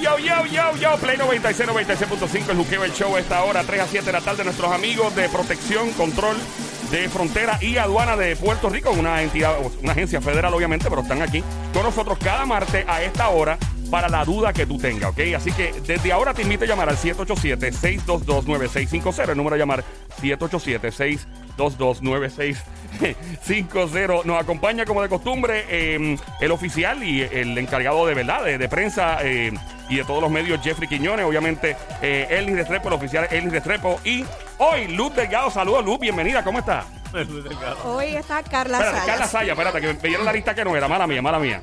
yo, yo, yo, yo. Play 96, 96.5, el juqueo, el show esta hora, 3 a 7 de la tarde. Nuestros amigos de protección, control de frontera y aduana de Puerto Rico, una entidad, una agencia federal, obviamente, pero están aquí con nosotros cada martes a esta hora para la duda que tú tengas, ¿ok? Así que desde ahora te invito a llamar al 787-622-9650. El número a llamar 787-622-9650. Nos acompaña como de costumbre eh, el oficial y el encargado de verdad, de, de prensa eh, y de todos los medios, Jeffrey Quiñones. Obviamente, eh, Elvis Restrepo, el oficial Elvis Restrepo. Y hoy, Luz Delgado. Saludos, Luz. Bienvenida. ¿Cómo está? Hoy está Carla Espérate, Sayas. Carla Saya, espérate, que me pidieron la lista que no era. Mala mía, mala mía.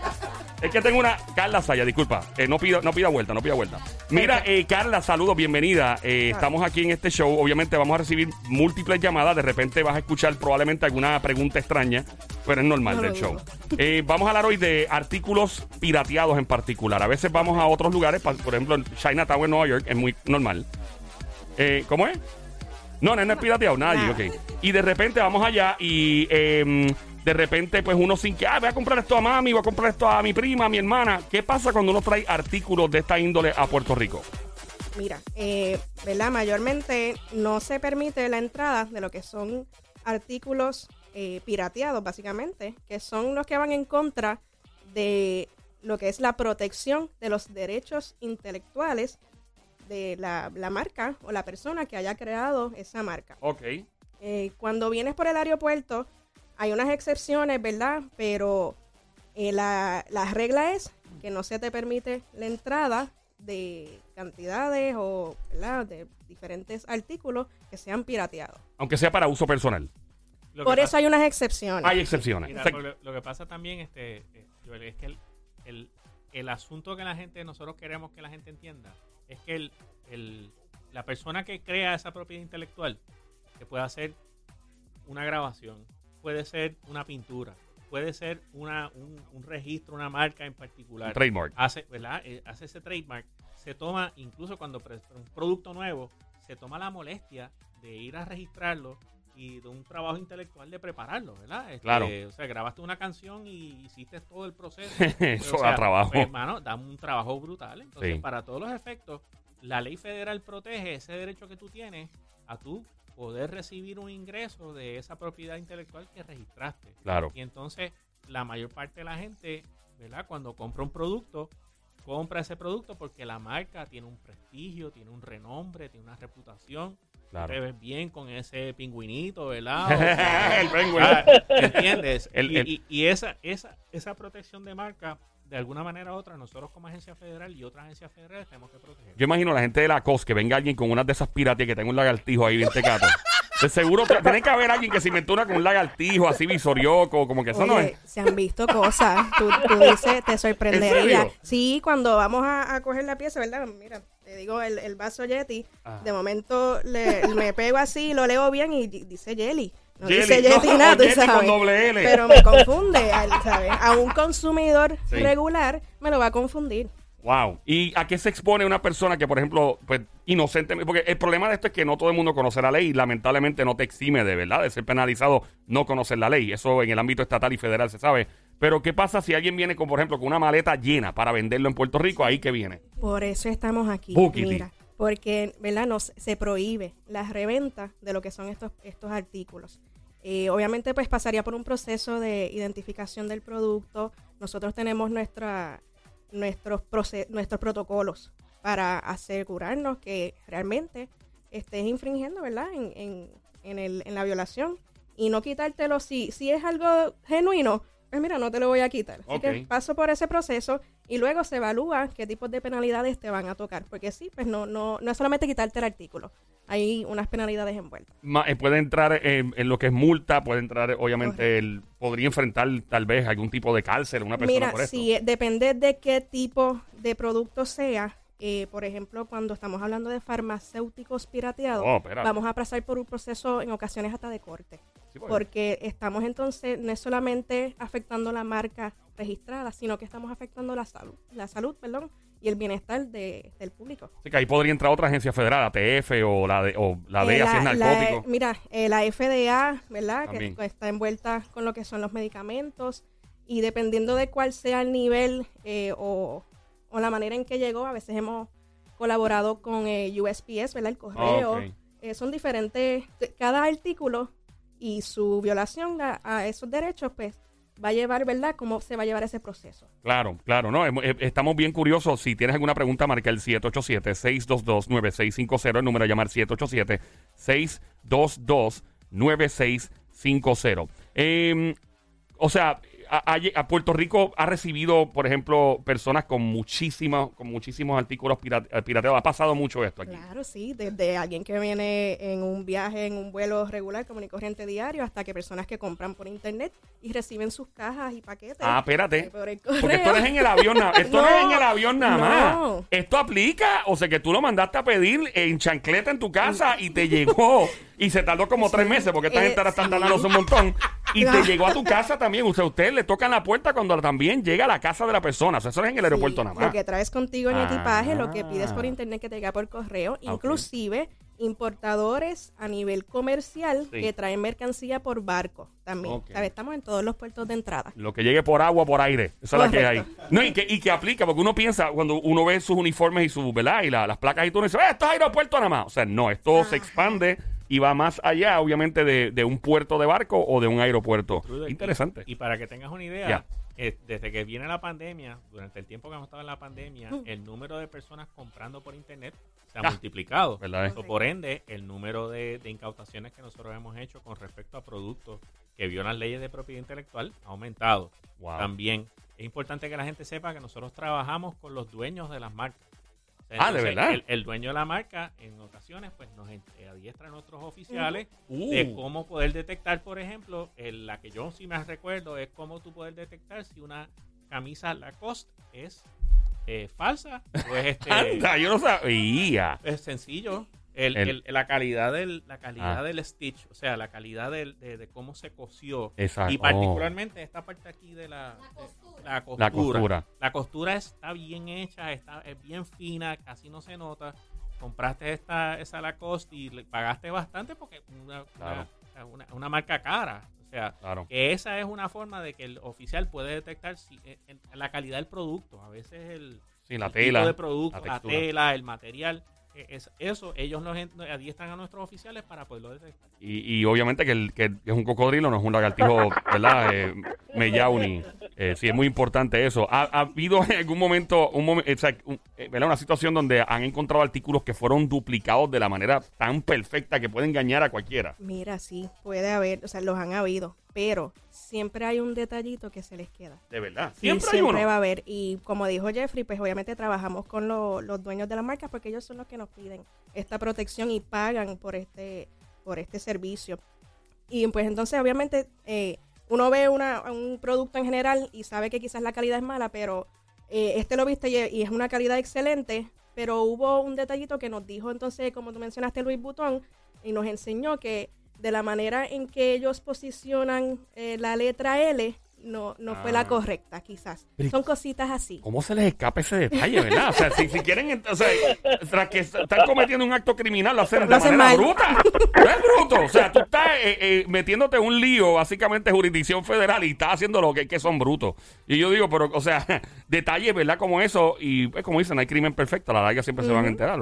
Es que tengo una. Carla Saya, disculpa. Eh, no, pida, no pida vuelta, no pida vuelta. Mira, eh, Carla, saludos, bienvenida. Eh, estamos aquí en este show. Obviamente vamos a recibir múltiples llamadas. De repente vas a escuchar probablemente alguna pregunta extraña, pero es normal No lo del show. vamos a hablar hoy de artículos pirateados en particular. A veces vamos a otros lugares, pa- por ejemplo, en Chinatown en Nueva York, es muy normal. Eh, ¿Cómo es? No, no, no es pirateado, nadie, Nada. ok. Y de repente vamos allá y em, de repente pues uno sin que, ah, voy a comprar esto a mami, voy a comprar esto a mi prima, a mi hermana. ¿Qué pasa cuando uno trae artículos de esta índole a Puerto Rico? Mira, eh, ¿verdad? Mayormente no se permite la entrada de lo que son artículos eh, pirateados, básicamente, que son los que van en contra de lo que es la protección de los derechos intelectuales de la, la marca o la persona que haya creado esa marca. Ok. Eh, cuando vienes por el aeropuerto, hay unas excepciones, ¿verdad? Pero eh, la, la regla es que no se te permite la entrada de cantidades o ¿verdad? de diferentes artículos que sean pirateados. Aunque sea para uso personal. Por pasa- eso hay unas excepciones. Hay excepciones. mira, O sea, lo, lo que pasa también, este, Joel, es que el, el, el asunto que la gente, nosotros queremos que la gente entienda, es que el, el- la persona que crea esa propiedad intelectual, que puede hacer una grabación, puede ser una pintura, puede ser una, un, un registro, una marca en particular. un trademark. hace, ¿verdad? Eh, hace ese trademark, se toma, incluso cuando un producto nuevo, se toma la molestia de ir a registrarlo y de un trabajo intelectual de prepararlo, ¿verdad? Este, Claro. O sea, grabaste una canción y hiciste todo el proceso. Eso O da trabajo. pues, hermano, da un trabajo brutal. Entonces, Sí. para todos los efectos, la ley federal protege ese derecho que tú tienes a tú poder recibir un ingreso de esa propiedad intelectual que registraste. Claro. Y entonces, la mayor parte de la gente, ¿verdad? Cuando compra un producto, compra ese producto porque la marca tiene un prestigio, tiene un renombre, tiene una reputación. Claro. Te ves bien con ese pingüinito, ¿verdad? O sea, El penguin. ah, ¿Entiendes? El- y el- y- y esa, esa, esa protección de marca, de alguna manera u otra, nosotros como agencia federal y otras agencias federales tenemos que proteger. Yo imagino a la gente de la COS que venga alguien con unas de esas piratas que tenga un lagartijo ahí bien tecato. De seguro tiene que haber alguien que se inventó una con un lagartijo así visorioco, como que eso no es. se han visto cosas. Tú, tú dices, te sorprendería. Sí, cuando vamos a, a coger la pieza, ¿verdad? Mira, te digo el, el vaso Yeti. Ah. De momento le, me pego así, lo leo bien y di- dice Jelly. No Jelly. dice Yeti No, tú Yeti con sabes. doble L. Pero me confunde, ¿sabes? A un consumidor Sí. regular me lo va a confundir. Wow. ¿Y a qué se expone una persona que, por ejemplo, pues inocente? Porque el problema de esto es que no todo el mundo conoce la ley y lamentablemente no te exime de verdad de ser penalizado no conocer la ley. Eso en el ámbito estatal y federal se sabe. Pero ¿qué pasa si alguien viene con, por ejemplo, con una maleta llena para venderlo en Puerto Rico? Ahí que viene. Por eso estamos aquí. Mira, porque ¿verdad? Nos, se prohíbe la reventa de lo que son estos, estos artículos. Eh, obviamente, pues pasaría por un proceso de identificación del producto. Nosotros tenemos nuestra, nuestros, nuestros protocolos para asegurarnos que realmente estés infringiendo, ¿verdad? En, en, en, el, en la violación y no quitártelo si, si es algo genuino. Pues mira, no te lo voy a quitar. Así que paso por ese proceso y luego se evalúa qué tipos de penalidades te van a tocar. Porque sí, pues no, no, no es solamente quitarte el artículo. Hay unas penalidades envueltas. Ma- eh, puede entrar en, en lo que es multa, puede entrar, obviamente, el, podría enfrentar tal vez algún tipo de cárcel una persona Mira, por esto. si eh, depende de qué tipo de producto sea, eh, por ejemplo, cuando estamos hablando de farmacéuticos pirateados, Oh, vamos a pasar por un proceso en ocasiones hasta de corte. Sí, porque- Porque estamos entonces no es solamente afectando la marca registrada, sino que estamos afectando la salud, la salud, perdón, y el bienestar de- del público. Así que ahí podría entrar otra agencia federal, ATF o la, de, o la Eh, DEA si es narcótico. mira, eh, la FDA, ¿verdad? También. Que está envuelta con lo que son los medicamentos y dependiendo de cuál sea el nivel eh, o, o la manera en que llegó. A veces hemos colaborado con eh, USPS, ¿verdad? El correo. Ok. Eh, son diferentes, cada artículo y su violación a, esos derechos, pues va a llevar, ¿verdad? ¿Cómo se va a llevar ese proceso? Claro, claro, no, eh, estamos bien curiosos. Si tienes alguna pregunta, marca el 787-622-9650, el número a llamar 787-622-9650. Eh, o sea, a, Puerto Rico ha recibido, por ejemplo, personas con muchísimos, con muchísimos artículos pira- eh, pirateados. Ha pasado mucho esto aquí. Claro, sí, desde alguien que viene en un viaje, en un vuelo regular, común y corriente diario, hasta que personas que compran por internet y reciben sus cajas y paquetes. Ah, espérate. por Porque esto no es en el avión nada Esto no, es en el avión nada no. más. Esto aplica, o sea, que tú lo mandaste a pedir en chancleta en tu casa y te llegó. Y se tardó como tres meses, porque esta Eh, gente ahora está sí. tardándose un montón. Y te llegó a tu casa también. O sea, usted le tocan la puerta cuando también llega a la casa de la persona. O sea, eso es en el aeropuerto Sí, nada más. Lo que traes contigo en Ah. equipaje, lo que pides por internet que te llega por correo, inclusive importadores a nivel comercial Sí. que traen mercancía por barco también. Ok. ¿Sabes? Estamos en todos los puertos de entrada. Lo que llegue por agua, por aire. Esa es la que hay. Correcto. No, y que, y que aplica, porque uno piensa, cuando uno ve sus uniformes y sus, ¿verdad? Y la- las placas y tú uno dice, "Eh, esto es aeropuerto nada más. O sea, no, esto se expande y va más allá, obviamente, de, de un puerto de barco o de un aeropuerto. Interesante. Y, para que tengas una idea, eh, desde que viene la pandemia, durante el tiempo que hemos estado en la pandemia, Mm. el número de personas comprando por internet se ha Ah, multiplicado. ¿verdad, eh? So, por ende, el número de, de incautaciones que nosotros hemos hecho con respecto a productos que violan leyes de propiedad intelectual ha aumentado. Wow. También es importante que la gente sepa que nosotros trabajamos con los dueños de las marcas. Ah, ¿de verdad? El, el dueño de la marca, en ocasiones, pues nos en- eh, adiestra a nuestros oficiales Uh. de cómo poder detectar, por ejemplo, el- la que yo sí me recuerdo es cómo tú poder detectar si una camisa Lacoste es eh, falsa o es este Anda, yo no sabía. es sencillo. El- El- el- la calidad del la calidad Ah. del stitch, o sea, la calidad del- de, de cómo se cosió Exacto. y particularmente esta parte aquí de la, de- la costura. La costura. La costura está bien hecha, está es bien fina, casi no se nota. Compraste esta esa Lacoste y le pagaste bastante porque una, Claro. una, una- una marca cara. O sea, Claro. que esa es una forma de que el oficial puede detectar si, en- en la calidad del producto. A veces el, Sí, la el tela. tipo de producto, la tela, el material. Eh, es, eso ellos nos adiestran a nuestros oficiales para poderlo detectar. Y, y obviamente que, el, que es un cocodrilo, no es un lagartijo, ¿verdad? Eh, Meyauni. Eh, sí, es muy importante eso. ¿Ha, ha habido en algún momento un momen- o sea, un- eh, una situación donde han encontrado artículos que fueron duplicados de la manera tan perfecta que puede engañar a cualquiera? Mira, sí, puede haber, o sea, los han habido, pero siempre hay un detallito que se les queda. De verdad. Sí, Siempre hay siempre uno. va a haber. Y como dijo Jeffrey, pues obviamente trabajamos con lo- los dueños de las marcas porque ellos son los que nos piden esta protección y pagan por este, por este servicio. Y pues entonces obviamente eh, uno ve una- un producto en general y sabe que quizás la calidad es mala, pero eh, este lo viste y, es una calidad excelente, pero hubo un detallito que nos dijo entonces, como tú mencionaste, Luis Butón, y nos enseñó que de la manera en que ellos posicionan eh, la letra L, no, no fue Ah. la correcta, quizás. Son cositas así. ¿Cómo se les escapa ese detalle, verdad? O sea, si, si quieren, o sea, tras que están cometiendo un acto criminal, lo hacen de Lo hacen manera mal. bruta. No es bruto. O sea, tú estás eh, eh, metiéndote en un lío, básicamente jurisdicción federal, y estás haciendo lo que, que son brutos. Y yo digo, pero, o sea, detalles, ¿verdad? Como eso, y pues, como dicen, hay crimen perfecto, a la larga siempre se van a enterar.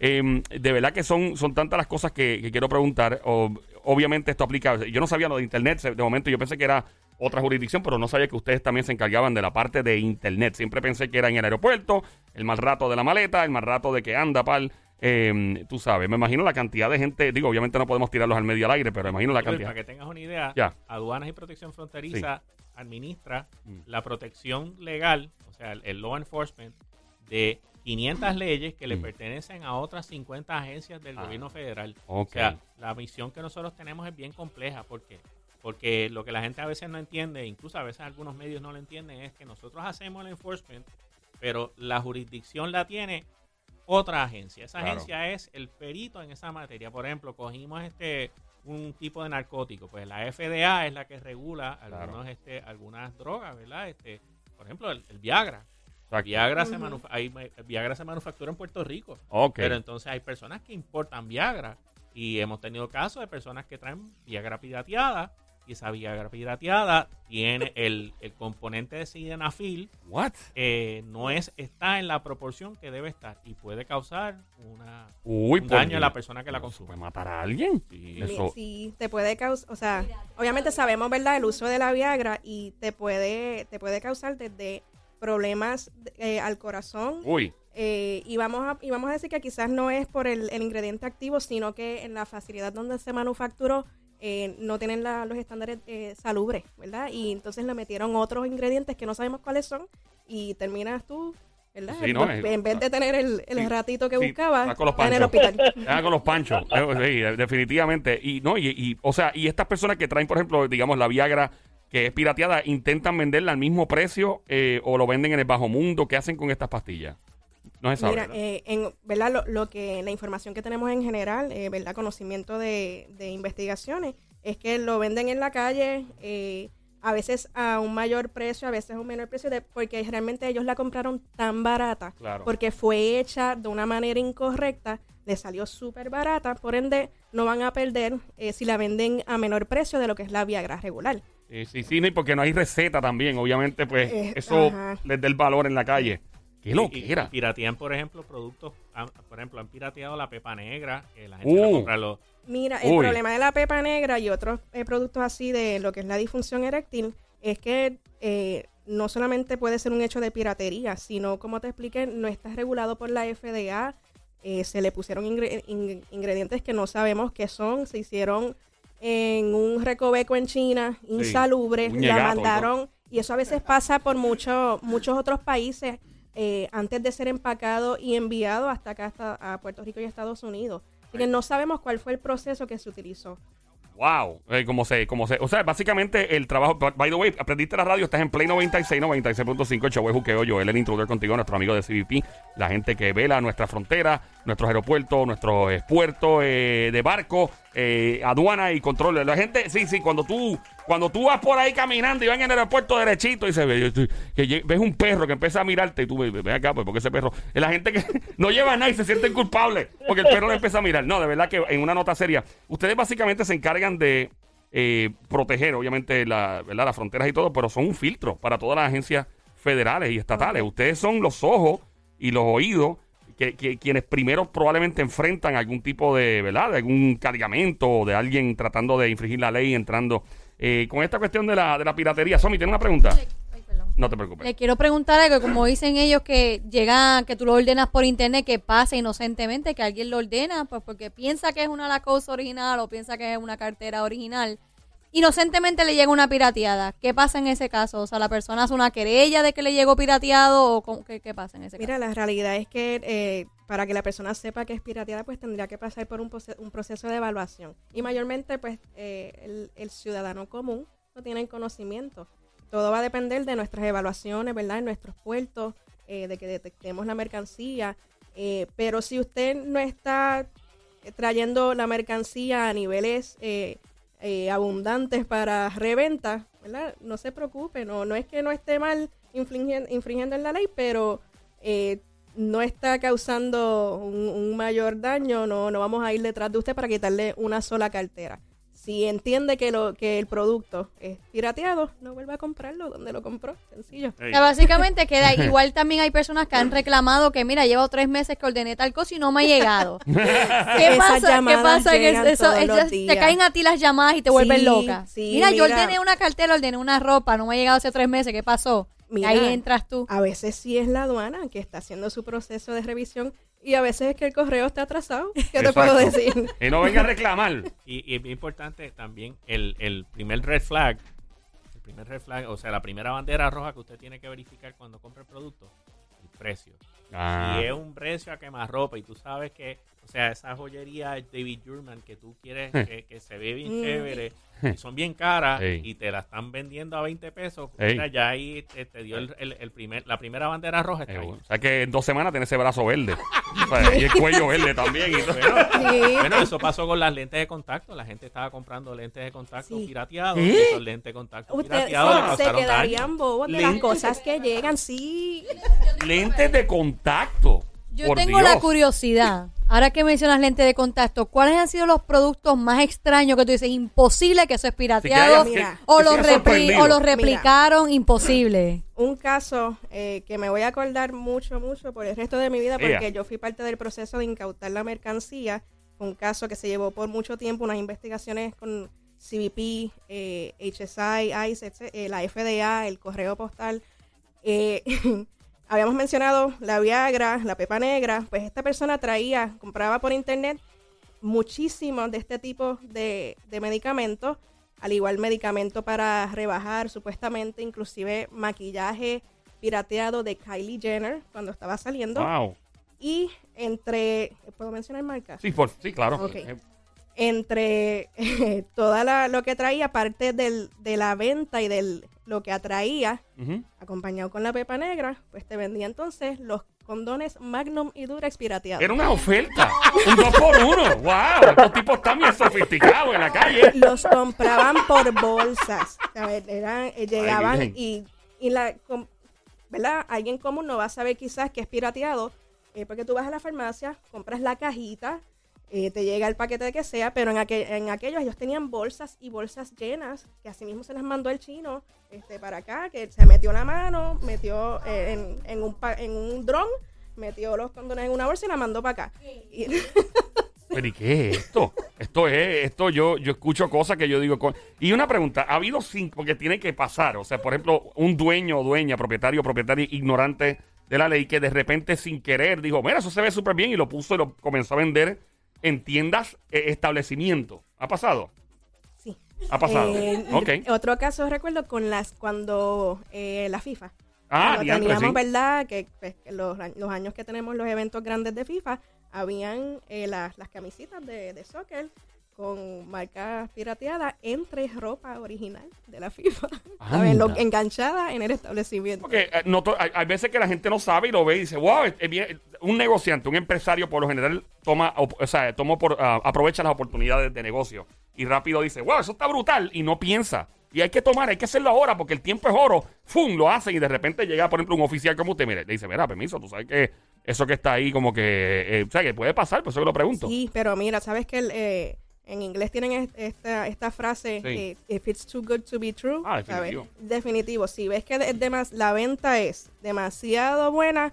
Eh, de verdad que son, son tantas las cosas que, que quiero preguntar. O- obviamente esto aplica, yo no sabía lo de internet, de momento yo pensé que era otra jurisdicción, pero no sabía que ustedes también se encargaban de la parte de internet. Siempre pensé que era en el aeropuerto, el mal rato de la maleta, el mal rato de que anda, pal. eh, tú sabes, me imagino la cantidad de gente, digo, obviamente no podemos tirarlos al medio al aire, pero me imagino la cantidad. Para que tengas una idea, Ya. Aduanas y Protección Fronteriza administra Mm. la protección legal, o sea, el, el law enforcement de 500 leyes que le Mm. pertenecen a otras 50 agencias del Ah, gobierno federal. O sea, la misión que nosotros tenemos es bien compleja. ¿Por qué? Porque lo que la gente a veces no entiende, incluso a veces algunos medios no lo entienden, es que nosotros hacemos el enforcement, pero la jurisdicción la tiene otra agencia. Esa Claro. agencia es el perito en esa materia. Por ejemplo, cogimos este un tipo de narcótico, pues la FDA es la que regula Claro. algunos, este, algunas drogas, ¿verdad? Este, por ejemplo, el, el Viagra. Viagra, se Ujú. manufa- hay- Viagra se manufactura en Puerto Rico. Ok. Pero entonces hay personas que importan Viagra y hemos tenido casos de personas que traen Viagra pirateada y esa Viagra pirateada tiene el, el componente de sildenafil What? eh, no es está en la proporción que debe estar y puede causar una, Uy, un daño a la persona que la ¿Eso consume. ¿Puede matar a alguien? Sí. Eso- Sí, te puede causar, o sea, obviamente sabemos, ¿verdad?, el uso de la Viagra y te puede, te puede causar desde problemas eh, al corazón. Uy. eh, y, vamos a, y vamos a decir que quizás no es por el, el ingrediente activo, sino que en la facilidad donde se manufacturó eh, no tienen la- los estándares eh, salubres, ¿verdad? Y entonces le metieron otros ingredientes que no sabemos cuáles son y terminas tú, ¿verdad? Sí, no, en, vez de tener el, el Sí, ratito que sí, buscaba, está en el hospital. Ah, con los panchos. Eh, sí, definitivamente. Y no, y, y, o sea, y estas personas que traen, por ejemplo, digamos, la Viagra que es pirateada, intentan venderla al mismo precio eh, o lo venden en el bajo mundo. ¿Qué hacen con estas pastillas? No se sabe. Mira, ¿verdad? eh, en, ¿verdad? Lo, lo que la información que tenemos en general, eh, ¿verdad? Conocimiento de, de investigaciones, es que lo venden en la calle, eh, a veces a un mayor precio, a veces a un menor precio, de- porque realmente ellos la compraron tan barata, Claro. porque fue hecha de una manera incorrecta, le salió súper barata, por ende no van a perder eh, si la venden a menor precio de lo que es la Viagra regular. Sí, sí, sí, porque no hay receta también. Obviamente, pues, Eh, eso ajá. les da el valor en la calle. ¿Qué lo Y- que era? piratean, por ejemplo, productos. han- por ejemplo, han pirateado la pepa negra. Que la gente la Uh. compra los- Mira, el Uy. problema de la pepa negra y otros eh, productos así de lo que es la disfunción eréctil es que eh, no solamente puede ser un hecho de piratería, sino, como te expliqué, no está regulado por la FDA. eh, se le pusieron ingre- in- ingredientes que no sabemos qué son, se hicieron en un recoveco en China, insalubre, la mandaron, y eso a veces pasa por mucho, muchos otros países eh, antes de ser empacado y enviado hasta acá, hasta a Puerto Rico y Estados Unidos. Así que no sabemos cuál fue el proceso que se utilizó. Wow, eh, como se, como se, o sea, básicamente el trabajo, by the way, aprendiste la radio, estás en Play 96, 96.5, el show es Juqueo, Joel, el intruder contigo, nuestro amigo de CBP, la gente que vela nuestra frontera, nuestros aeropuertos, nuestros eh, puertos eh, de barco, eh, aduana y control. La gente, sí, sí, cuando tú, cuando tú vas por ahí caminando y vas en el aeropuerto derechito y se ve, que ves un perro que empieza a mirarte y tú ves, acá, pues, porque ese perro, es la gente que no lleva nada y se sienten culpables porque el perro le empieza a mirar. No, de verdad que en una nota seria, ustedes básicamente se encargan de eh, proteger, obviamente, la, ¿verdad? las fronteras y todo, pero son un filtro para todas las agencias federales y estatales. Ustedes son los ojos y los oídos que, que- quienes primero probablemente enfrentan algún tipo de, ¿verdad? De algún cargamento o de alguien tratando de infringir la ley entrando. Eh, con esta cuestión de la, de la piratería, Somi, ¿tiene una pregunta? Ay. No te preocupes. Le quiero preguntar algo, como dicen ellos que llega, que tú lo ordenas por internet, que pasa inocentemente, que alguien lo ordena, pues porque piensa que es una Lacoste original o piensa que es una cartera original. Inocentemente le llega una pirateada. ¿Qué pasa en ese caso? O sea, la persona hace una querella de que le llegó pirateado o qué, qué pasa en ese Mira, la realidad es que eh, para que la persona sepa que es pirateada, pues tendría que pasar por un, un proceso de evaluación. Y mayormente, pues, eh, el, el ciudadano común no tiene conocimiento. Todo va a depender de nuestras evaluaciones, ¿verdad? En nuestros puertos, eh, de que detectemos la mercancía. Eh, pero si usted no está trayendo la mercancía a niveles eh, eh, abundantes para reventa, ¿verdad? No se preocupe, no, no es que no esté mal infringiendo, en la ley, pero eh, no está causando un, un mayor daño, no, no vamos a ir detrás de usted para quitarle una sola cartera. Si entiende que, lo, que el producto es pirateado, no vuelva a comprarlo donde lo compró, sencillo. O sea, básicamente queda igual también hay personas que han reclamado que mira, llevo tres meses que ordené tal cosa y no me ha llegado. ¿Qué Esas pasa? ¿Qué pasa? en llegan eso, todos ellas- los te caen a ti las llamadas y te vuelven Sí, loca. sí, mira, yo ordené una cartera, ordené una ropa, no me ha llegado hace tres meses, ¿qué pasó? Mira. Ahí entras tú. A veces sí es la aduana que está haciendo su proceso de revisión y a veces es que el correo está atrasado. ¿Qué te puedo decir? Y no venga a reclamar. Y, y es importante también el, el primer red flag. El primer red flag, o sea, la primera bandera roja que usted tiene que verificar cuando compra el producto, el precio. Ah, Y es un precio a quemarropa y tú sabes que, o sea, esa joyería David Jurman que tú quieres que, que se ve bien Mm. chévere y son bien caras Ey. y te la están vendiendo a 20 pesos, mira, ya ahí te, te dio el, el- el primer, la primera bandera roja. Está eh, ahí. o sea que en dos semanas tiene ese brazo verde. O sea, y el cuello verde también. y todo. Bueno, Sí. bueno, eso pasó con las lentes de contacto. La gente estaba comprando lentes de contacto Sí. pirateados. ¿Eh? Y esos lentes de contacto pirateados se, se quedarían daño. bobos de las cosas que llegan, sí. Lentes de contacto. Yo Por tengo la curiosidad. Ahora que mencionas lente de contacto, ¿cuáles han sido los productos más extraños que tú dices? Imposible que eso es pirateado. que- o, que los repli- o los Mira. replicaron, imposible. Un caso eh, que me voy a acordar mucho, mucho por el resto de mi vida, porque yo fui parte del proceso de incautar la mercancía. Un caso que se llevó por mucho tiempo, unas investigaciones con CBP, eh, HSI, ICE, etc., eh, la FDA, el correo postal. Eh, habíamos mencionado la Viagra, la pepa negra, pues esta persona traía, compraba por internet muchísimos de este tipo de, de medicamentos, al igual medicamento para rebajar, supuestamente inclusive maquillaje pirateado de Kylie Jenner cuando estaba saliendo. Wow. Y entre, ¿puedo mencionar marcas? Sí, por, sí, claro. Ok. Entre eh, toda la, lo que traía, parte del, de la venta y de lo que atraía, acompañado con la pepa negra, pues te vendía entonces los condones Magnum y Durex pirateados. Era una oferta. Un dos por uno. Wow. Estos tipos están bien sofisticados en la calle. los compraban por bolsas. A ver, eran, eh, llegaban y, y la, com- ¿verdad? Alguien común no va a saber quizás que es pirateado, eh, porque tú vas a la farmacia, compras la cajita, eh, te llega el paquete de que sea, pero en, aquel, en aquellos ellos tenían bolsas y bolsas llenas, que así mismo se las mandó el chino este, para acá, que se metió la mano, metió eh, en, en un, en un dron, metió los condones en una bolsa y la mandó para acá. Y- Pero ¿y qué es esto? Esto es, esto yo, yo escucho cosas que yo digo. co- Y una pregunta, ¿ha habido cinco? Porque tiene que pasar. O sea, por ejemplo, un dueño o dueña, propietario o propietaria ignorante de la ley que de repente sin querer dijo, mira, eso se ve súper bien y lo puso y lo comenzó a vender en tiendas, eh, establecimientos. ¿Ha pasado? sí. Ha pasado. Eh, ok. Otro caso recuerdo con las cuando eh, la FIFA. Ah, Cuando diantre, teníamos, sí. ¿verdad? Que, pues, que los, los años que tenemos los eventos grandes de FIFA, habían eh, las, las camisitas de, de soccer con marcas pirateadas entre ropa original de la FIFA. ¿sabes? Lo- Anda. enganchada en el establecimiento. Porque eh, no hay, hay veces que la gente no sabe y lo ve y dice, wow, es- es bien". Un negociante, un empresario por lo general toma, o sea, toma por, ah, aprovecha las oportunidades de negocio y rápido dice, wow, eso está brutal y no piensa. Y hay que tomar, hay que hacerlo ahora porque el tiempo es oro. ¡Fum! Lo hacen y de repente llega, por ejemplo, un oficial como usted, mire, le dice, mira, permiso, tú sabes que eso que está ahí como que, eh, o sea, que puede pasar, por eso que lo pregunto. Sí, pero mira, ¿sabes que el, eh, en inglés tienen es- esta, esta frase, Sí. eh, if it's too good to be true? Ah, ¿sabes? definitivo. Definitivo. Si ves que es demas- la venta es demasiado buena,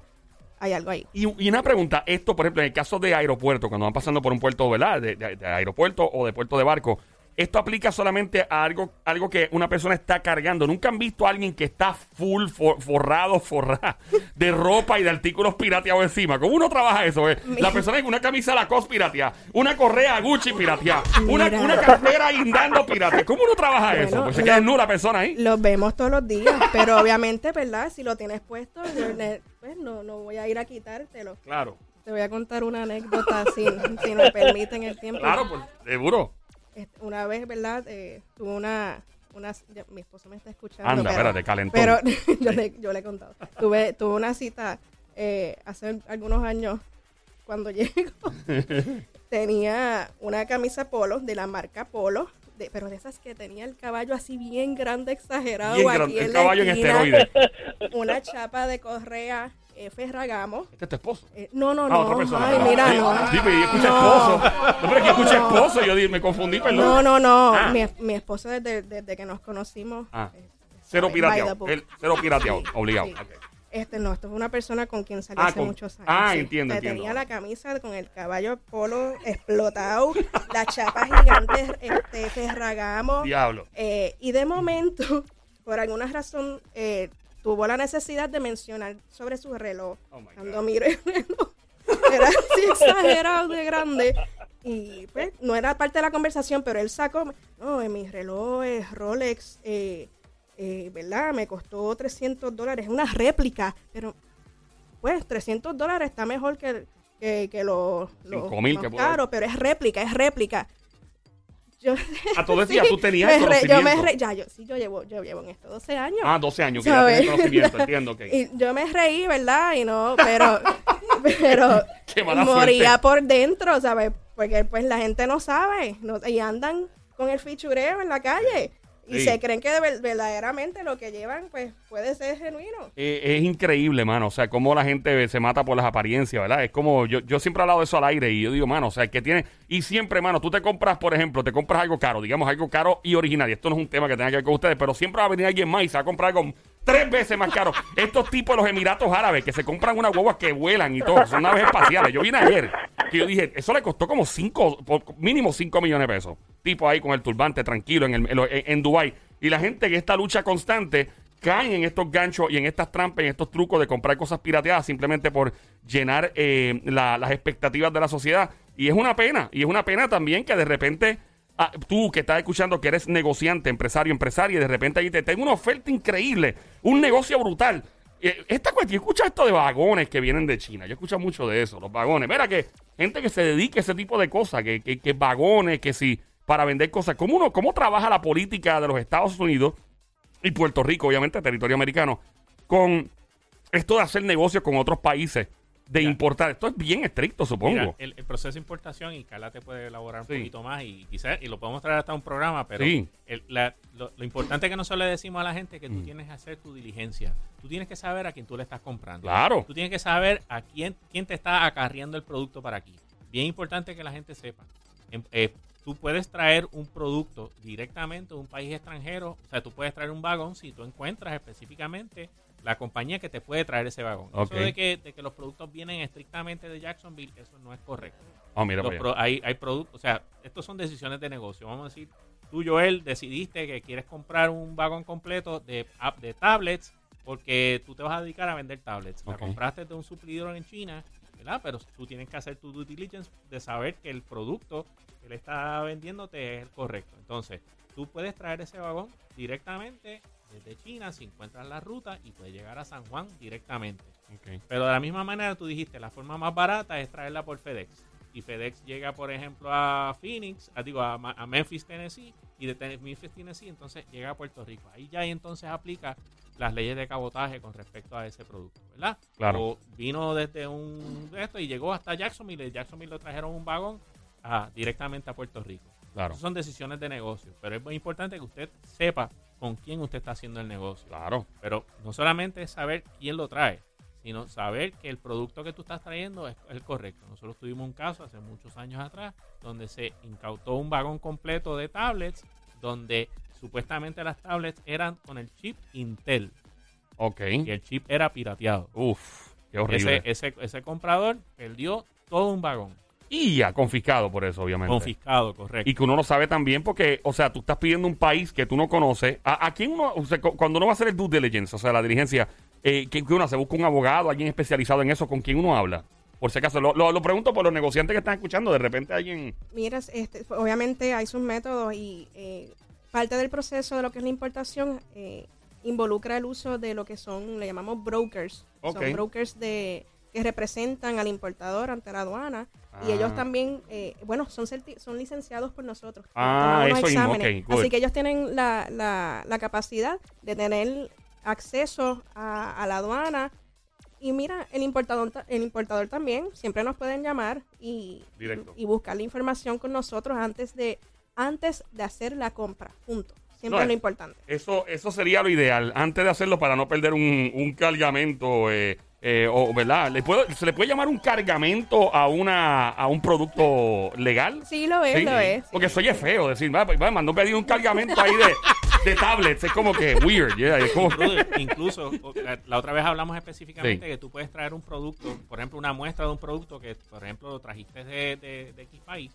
hay algo ahí. Y, y una pregunta, esto, por ejemplo, en el caso de aeropuerto, cuando van pasando por un puerto, ¿verdad? De, de- de aeropuerto o de puerto de barco, ¿esto aplica solamente a algo, algo que una persona está cargando? ¿Nunca han visto a alguien que está full, for- forrado, forrada de ropa y de artículos pirateados encima? ¿Cómo uno trabaja eso? eh? La persona con una camisa Lacoste pirateada, una correa Gucci pirateada, una, una cartera guindando pirateada. ¿Cómo uno trabaja eso? Pues se queda nula la persona ahí. Los vemos todos los días, pero obviamente, ¿verdad? Si lo tienes puesto, pues no, no voy a ir a quitártelo. Claro, Te voy a contar una anécdota si, si me permiten el tiempo. claro, pues, seguro. Este, una vez, ¿verdad? Eh, tuve una, una... Mi esposo me está escuchando. Anda, pero, espérate, calentón. Pero yo, le, yo le he contado. Tuve, tuve una cita eh, hace algunos años cuando llego. tenía una camisa polo de la marca Polo. De- pero de esas que tenía el caballo así bien grande, exagerado. Bien aquí grande, en el la caballo en esquina. esteroides. Una chapa de correa eh, Ferragamo. Este es tu esposo. Eh, no, no, Ah, no. otra persona. Ay, mira, no. Sí, pero yo escuché No. esposo. No, pero aquí escuché esposo. Yo me confundí, perdón. No, no, no. Ah. Mi, mi esposo desde, desde que nos conocimos. Ah. eh, Cero pirateado. cero pirateado, Sí, obligado. sí. Ok. Este no, esto fue una persona con quien salí Ah, hace con- muchos años. ah, entiendo. Tenía la camisa con el caballo polo explotado, la chapa gigante este, Ferragamo. Diablo. eh, y de momento, por alguna razón, eh, tuvo la necesidad de mencionar sobre su reloj. Oh, my Cuando miré el reloj, era así exagerado de grande. Y pues no era parte de la conversación, pero él sacó, no, en mi reloj es Rolex, eh, eh, ¿verdad? Me costó 300 dólares, es una réplica, pero pues 300 dólares está mejor que, que, que los los 5,000 más que puede- caros, pero es réplica, es réplica. Yo, A todo eso ya tú tenías el re- yo me conocimiento. re- ya, yo, sí, yo llevo, yo llevo en esto 12 años. Ah, 12 años, que ya tienes conocimiento, entiendo. ok. Y yo me reí, ¿verdad? Y no, pero, pero Qué mala moría suerte. por dentro, ¿sabes? Porque pues la gente no sabe no- y andan con el fichureo en la calle. Y Sí. se creen que de ver- verdaderamente lo que llevan pues puede ser genuino. Eh, es increíble, mano. O sea, cómo la gente se mata por las apariencias, ¿verdad? Es como, yo, yo siempre he hablado de eso al aire y yo digo, mano, o sea, que tiene. Y siempre, mano, tú te compras, por ejemplo, te compras algo caro, digamos algo caro y original. Y esto no es un tema que tenga que ver con ustedes, pero siempre va a venir alguien más y se va a comprar algo tres veces más caro. Estos tipos de los Emiratos Árabes que se compran unas guaguas que vuelan y todo, son naves espaciales. Yo vine ayer que yo dije, eso le costó como cinco, mínimo 5 millones de pesos. Tipo ahí con el turbante tranquilo en, en, en- Dubái. Y la gente que esta lucha constante caen en estos ganchos y en estas trampas, en estos trucos de comprar cosas pirateadas simplemente por llenar eh, la- las expectativas de la sociedad. Y es una pena, y es una pena también que de repente ah, tú que estás escuchando que eres negociante, empresario, empresaria, y de repente ahí te tengo una oferta increíble, un negocio brutal. Eh, Esta cuestión, yo escucho esto de vagones que vienen de China, yo escucho mucho de eso, los vagones. Mira que gente que se dedique a ese tipo de cosas, que, que, que vagones, que si para vender cosas. ¿Cómo, uno, ¿Cómo trabaja la política de los Estados Unidos y Puerto Rico, obviamente, territorio americano, con esto de hacer negocios con otros países, de importar? Esto es bien estricto, supongo. Mira, el, el proceso de importación, y Carla te puede elaborar un Sí. poquito más, y quizás, y lo podemos traer hasta un programa, pero Sí. el- la- lo, lo importante es que nosotros le decimos a la gente que tú Mm. tienes que hacer tu diligencia. Tú tienes que saber a quién tú le estás comprando. Claro. Tú tienes que saber a quién, quién te está acarreando el producto para aquí. Bien importante que la gente sepa. Em- eh, tú puedes traer un producto directamente de un país extranjero. O sea, tú puedes traer un vagón si tú encuentras específicamente la compañía que te puede traer ese vagón. Eso de que, de que los productos vienen estrictamente de Jacksonville, eso no es correcto. Oh, mira, allá. pro- hay, hay productos, o sea, estos son decisiones de negocio. Vamos a decir, tú, Joel, decidiste que quieres comprar un vagón completo de, de tablets porque tú te vas a dedicar a vender tablets. La Ok. compraste de un suplidor en China, ¿verdad? Pero tú tienes que hacer tu due diligence de saber que el producto que le está vendiéndote es el correcto. Entonces, tú puedes traer ese vagón directamente desde China si encuentras la ruta y puedes llegar a San Juan directamente. Pero de la misma manera tú dijiste, la forma más barata es traerla por FedEx. Y FedEx llega, por ejemplo, a Phoenix, a, digo, a, Memphis, Tennessee, y de Memphis, Tennessee, entonces llega a Puerto Rico. Ahí ya entonces aplica las leyes de cabotaje con respecto a ese producto, ¿verdad? Claro. O vino desde un de esto y llegó hasta Jacksonville, y Jacksonville lo trajeron un vagón ah, directamente a Puerto Rico. Claro. Esas son decisiones de negocio, pero es muy importante que usted sepa con quién usted está haciendo el negocio. Claro. Pero no solamente es saber quién lo trae, sino saber que el producto que tú estás trayendo es el correcto. Nosotros tuvimos un caso hace muchos años atrás donde se incautó un vagón completo de tablets donde supuestamente las tablets eran con el chip Intel Ok. y el chip era pirateado. Uf, qué horrible. Ese, ese, ese comprador perdió todo un vagón. Y ya, confiscado por eso, obviamente. Confiscado, correcto. Y que uno lo sabe también porque, o sea, tú estás pidiendo un país que tú no conoces. ¿A, a quién uno, o sea, cu- cuando uno va a hacer el due diligence, o sea, la diligencia, eh, que, que uno se busca un abogado, alguien especializado en eso, con quién uno habla? Por si acaso, lo, lo- lo pregunto por los negociantes que están escuchando, de repente alguien... Mira, este, obviamente hay sus métodos y eh, parte del proceso de lo que es la importación eh, involucra el uso de lo que son, le llamamos brokers. Ok. Son brokers de que representan al importador ante la aduana y Ah. ellos también, eh, bueno, son, son licenciados por nosotros. Ah, eso mismo, ok, good. Así que ellos tienen la, la, la capacidad de tener acceso a, a la aduana. Y mira, el importador, ta- el importador también, siempre nos pueden llamar y, Directo. y buscar la información con nosotros antes de, antes de hacer la compra. Punto. Siempre No, es lo eh, importante. Eso, eso sería lo ideal, antes de hacerlo para no perder un, un cargamento, eh, eh, o, ¿verdad? ¿Le puedo- ¿Se le puede llamar un cargamento a, una, a un producto legal? Sí, lo es, Sí, lo es. Porque soy feo decir, va, va, mandó pedir un cargamento ahí de, de tablets, es como que weird, yeah, es como- Incluso, la, la otra vez hablamos específicamente Sí. que tú puedes traer un producto, por ejemplo, una muestra de un producto que, por ejemplo, lo trajiste de, de, de X país.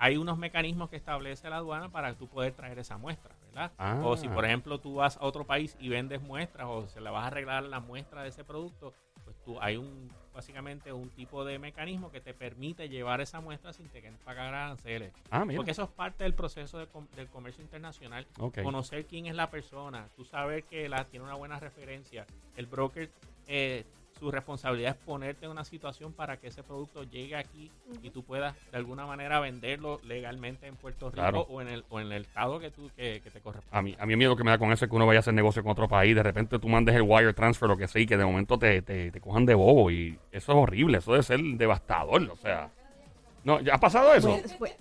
Hay unos mecanismos que establece la aduana para tú poder traer esa muestra, ¿verdad? Ah. O si, por ejemplo, tú vas a otro país y vendes muestras o se le vas a arreglar la muestra de ese producto, pues tú hay un básicamente un tipo de mecanismo que te permite llevar esa muestra sin tener que pagar aranceles. Ah. Porque eso es parte del proceso de com- del comercio internacional. Conocer quién es la persona, tú saber que la tiene una buena referencia. El broker, eh, su responsabilidad es ponerte en una situación para que ese producto llegue aquí y tú puedas de alguna manera venderlo legalmente en Puerto Rico Claro. o, en el, o en el estado que, tú, que, que te corresponde. A mí, a mí el miedo que me da con eso es que uno vaya a hacer negocio con otro país, de repente tú mandes el wire transfer, lo que sea, y que de momento te, te, te cojan de bobo, y eso es horrible, eso debe ser devastador, o sea. No, ¿ya ha pasado eso? Pues,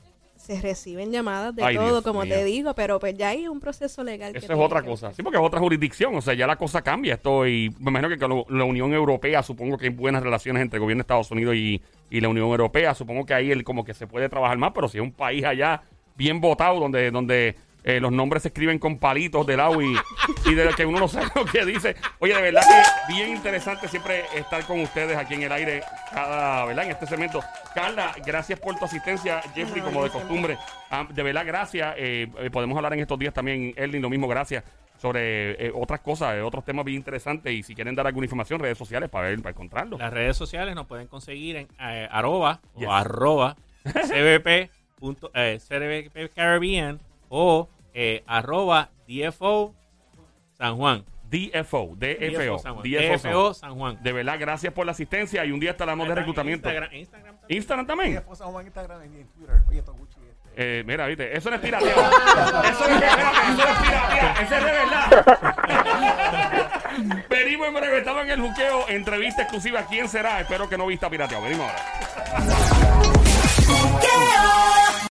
se reciben llamadas de Ay, todo, Dios como te digo, pero pues ya hay un proceso legal. que Eso es otra que cosa. Sí, porque es otra jurisdicción. O sea, ya la cosa cambia. Esto y me imagino que con lo- la Unión Europea, supongo que hay buenas relaciones entre el gobierno de Estados Unidos y, y la Unión Europea. Supongo que ahí el, como que se puede trabajar más, pero si es un país allá bien votado, donde, donde eh, los nombres se escriben con palitos de lado y, y de que uno no sabe lo que dice. Oye, de verdad que bien interesante siempre estar con ustedes aquí en el aire, cada, ¿verdad? En este segmento. Carla, gracias por tu asistencia. Jeffrey, No, como de costumbre. Ah, de verdad, gracias. Eh, eh, podemos hablar en estos días también, Erling, lo mismo, gracias. Sobre eh, otras cosas, eh, otros temas bien interesantes. Y si quieren dar alguna información, redes sociales para ver, para encontrarlo. Las redes sociales nos pueden conseguir en eh, arroba Yes. o arroba cbp, punto, eh, CBP Caribbean o eh, arroba DFO San Juan. DFO, DFO, San Juan. DFO. DFO San Juan. De verdad, gracias por la asistencia y un día estaremos de reclutamiento. Instagram, Instagram también. Instagram también. Después San Juan Instagram y en Twitter. Oye, esto es Gucci. este. Eh, mira, viste, eso no es pirateo. eso no es, espérate, eso no es pirateo, eso es de verdad. Venimos en breve, estaba en el juqueo, entrevista exclusiva. ¿Quién será? Espero que no vista pirateado. Venimos ahora. ¿Qué